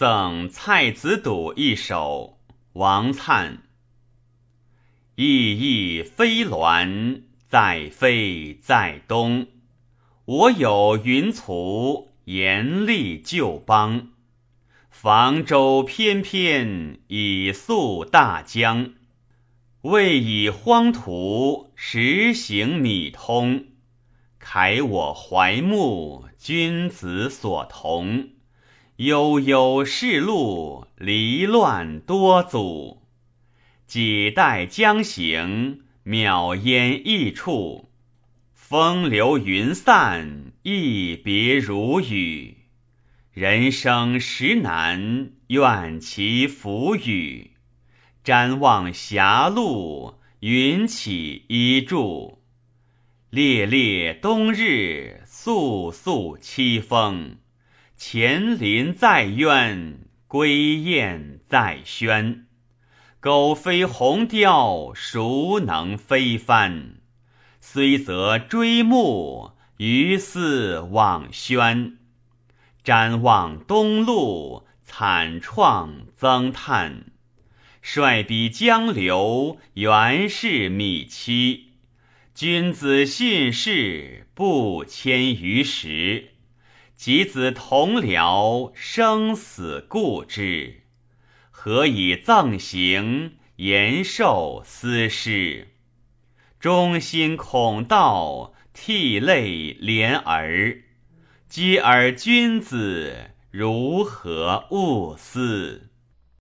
赠蔡子笃一首。王粲。熠熠飞鸾在飞在东，我有云卒严厉旧邦。房舟翩翩以溯大江，未以荒途实行米通。慨我怀慕君子所同。悠悠世路，离乱多阻。几代将行，渺烟易处。风流云散，一别如雨。人生实难，愿其浮语。瞻望狭路，云起依柱。烈烈冬日，肃肃凄风。前林在渊，归雁在轩。苟非鸿雕，孰能飞翻？虽则追慕，于斯枉宣。瞻望东路，惨怆增叹。率彼江流，原是米期。君子信士，不迁于时。及子同僚，生死故之，何以葬行，延寿思事？忠心恐道，涕泪涟儿。嗟尔君子，如何勿思？